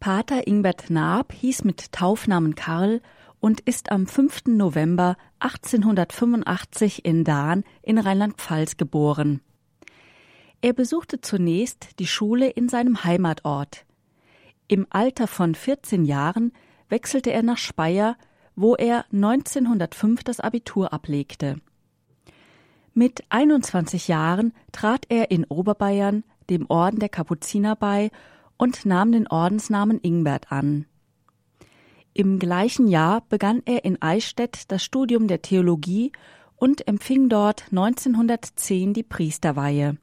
Pater Ingbert Naab hieß mit Taufnamen Karl und ist am 5. November 1885 in Dahn in Rheinland-Pfalz geboren. Er besuchte zunächst die Schule in seinem Heimatort. Im Alter von 14 Jahren wechselte er nach Speyer, wo er 1905 das Abitur ablegte. Mit 21 Jahren trat er in Oberbayern dem Orden der Kapuziner bei und nahm den Ordensnamen Ingbert an. Im gleichen Jahr begann er in Eichstätt das Studium der Theologie und empfing dort 1910 die Priesterweihe.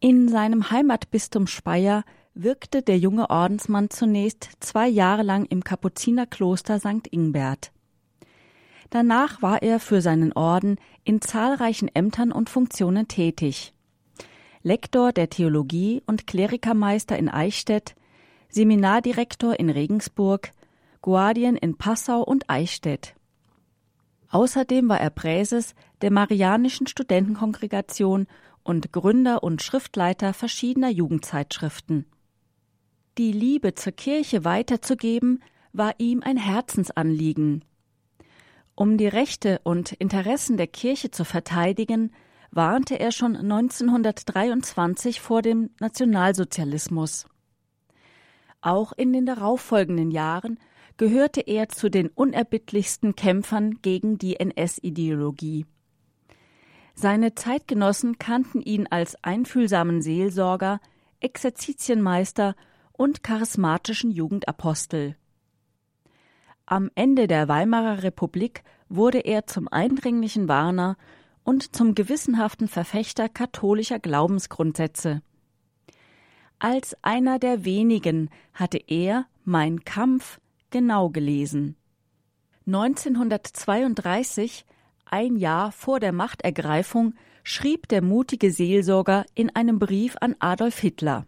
In seinem Heimatbistum Speyer wirkte der junge Ordensmann zunächst zwei Jahre lang im Kapuzinerkloster St. Ingbert. Danach war er für seinen Orden in zahlreichen Ämtern und Funktionen tätig. Lektor der Theologie und Klerikermeister in Eichstätt, Seminardirektor in Regensburg, Guardien in Passau und Eichstätt. Außerdem war er Präses der Marianischen Studentenkongregation und Gründer und Schriftleiter verschiedener Jugendzeitschriften. Die Liebe zur Kirche weiterzugeben, war ihm ein Herzensanliegen. Um die Rechte und Interessen der Kirche zu verteidigen, warnte er schon 1923 vor dem Nationalsozialismus. Auch in den darauffolgenden Jahren gehörte er zu den unerbittlichsten Kämpfern gegen die NS-Ideologie. Seine Zeitgenossen kannten ihn als einfühlsamen Seelsorger, Exerzitienmeister und charismatischen Jugendapostel. Am Ende der Weimarer Republik wurde er zum eindringlichen Warner und zum gewissenhaften Verfechter katholischer Glaubensgrundsätze. Als einer der wenigen hatte er Mein Kampf genau gelesen. 1932, ein Jahr vor der Machtergreifung, schrieb der mutige Seelsorger in einem Brief an Adolf Hitler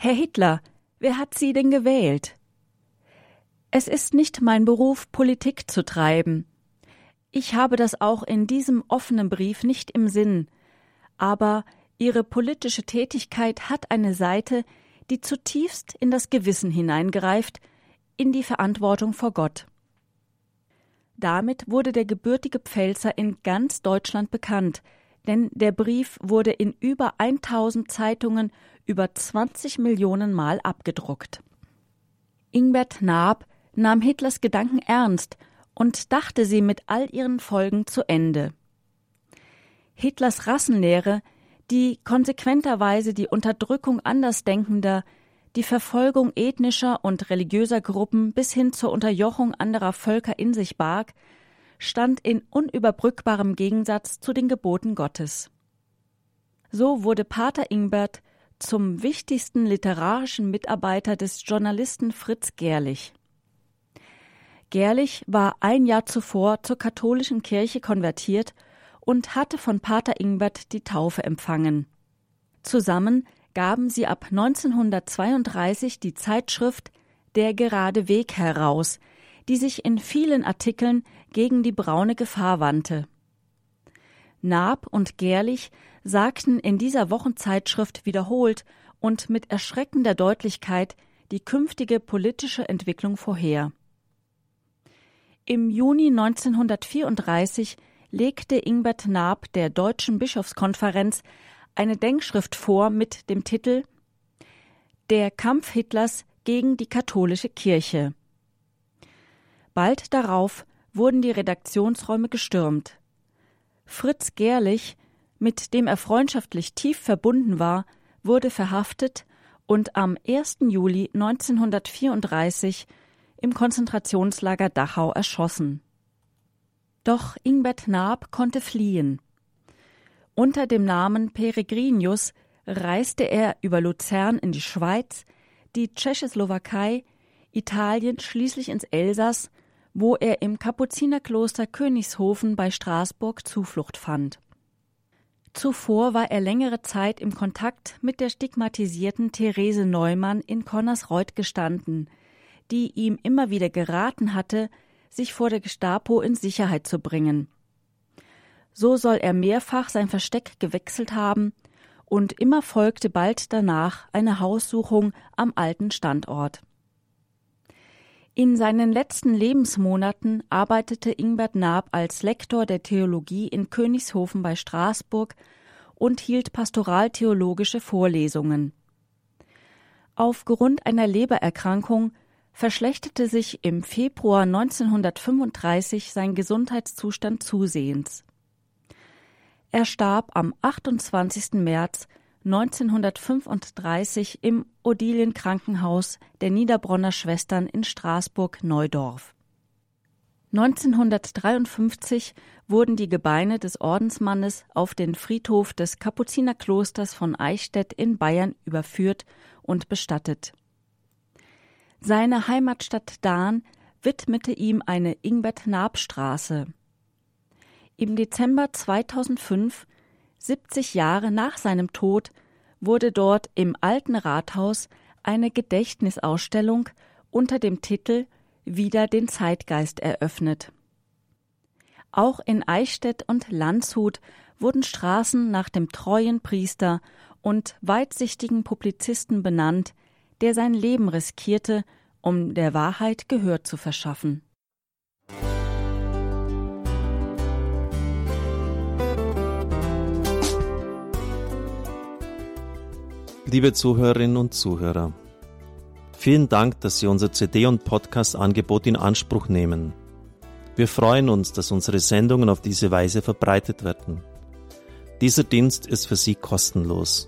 Herr Hitler, wer hat Sie denn gewählt? Es ist nicht mein Beruf, Politik zu treiben. Ich habe das auch in diesem offenen Brief nicht im Sinn, aber Ihre politische Tätigkeit hat eine Seite, die zutiefst in das Gewissen hineingreift, in die Verantwortung vor Gott. Damit wurde der gebürtige Pfälzer in ganz Deutschland bekannt, denn der Brief wurde in über 1000 Zeitungen über 20 Millionen Mal abgedruckt. Ingbert Naab nahm Hitlers Gedanken ernst und dachte sie mit all ihren Folgen zu Ende. Hitlers Rassenlehre, die konsequenterweise die Unterdrückung Andersdenkender, die Verfolgung ethnischer und religiöser Gruppen bis hin zur Unterjochung anderer Völker in sich barg, stand in unüberbrückbarem Gegensatz zu den Geboten Gottes. So wurde Pater Ingbert zum wichtigsten literarischen Mitarbeiter des Journalisten Fritz Gerlich. Gerlich war ein Jahr zuvor zur katholischen Kirche konvertiert und hatte von Pater Ingbert die Taufe empfangen. Zusammen gaben sie ab 1932 die Zeitschrift Der gerade Weg heraus, die sich in vielen Artikeln gegen die braune Gefahr wandte. Naab und Gerlich sagten in dieser Wochenzeitschrift wiederholt und mit erschreckender Deutlichkeit die künftige politische Entwicklung vorher. Im Juni 1934 legte Ingbert Naab der Deutschen Bischofskonferenz eine Denkschrift vor mit dem Titel Der Kampf Hitlers gegen die katholische Kirche. Bald darauf wurden die Redaktionsräume gestürmt. Fritz Gerlich, mit dem er freundschaftlich tief verbunden war, wurde verhaftet und am 1. Juli 1934 im Konzentrationslager Dachau erschossen. Doch Ingbert Naab konnte fliehen. Unter dem Namen Peregrinius reiste er über Luzern in die Schweiz, die Tschechoslowakei, Italien schließlich ins Elsass wo er im Kapuzinerkloster Königshofen bei Straßburg Zuflucht fand. Zuvor war er längere Zeit im Kontakt mit der stigmatisierten Therese Neumann in Connersreuth gestanden, die ihm immer wieder geraten hatte, sich vor der Gestapo in Sicherheit zu bringen. So soll er mehrfach sein Versteck gewechselt haben und immer folgte bald danach eine Haussuchung am alten Standort. In seinen letzten Lebensmonaten arbeitete Ingbert Naab als Lektor der Theologie in Königshofen bei Straßburg und hielt pastoraltheologische Vorlesungen. Aufgrund einer Lebererkrankung verschlechterte sich im Februar 1935 sein Gesundheitszustand zusehends. Er starb am 28. März 1935 im Odilien Krankenhaus der Niederbronner Schwestern in Straßburg-Neudorf. 1953 wurden die Gebeine des Ordensmannes auf den Friedhof des Kapuzinerklosters von Eichstätt in Bayern überführt und bestattet. Seine Heimatstadt Dahn widmete ihm eine Ingbert-Naab-Straße. Im Dezember 2005, 70 Jahre nach seinem Tod, wurde dort im alten Rathaus eine Gedächtnisausstellung unter dem Titel Wieder den Zeitgeist eröffnet. Auch in Eichstätt und Landshut wurden Straßen nach dem treuen Priester und weitsichtigen Publizisten benannt, der sein Leben riskierte, um der Wahrheit Gehör zu verschaffen. Liebe Zuhörerinnen und Zuhörer, vielen Dank, dass Sie unser CD- und Podcast-Angebot in Anspruch nehmen. Wir freuen uns, dass unsere Sendungen auf diese Weise verbreitet werden. Dieser Dienst ist für Sie kostenlos.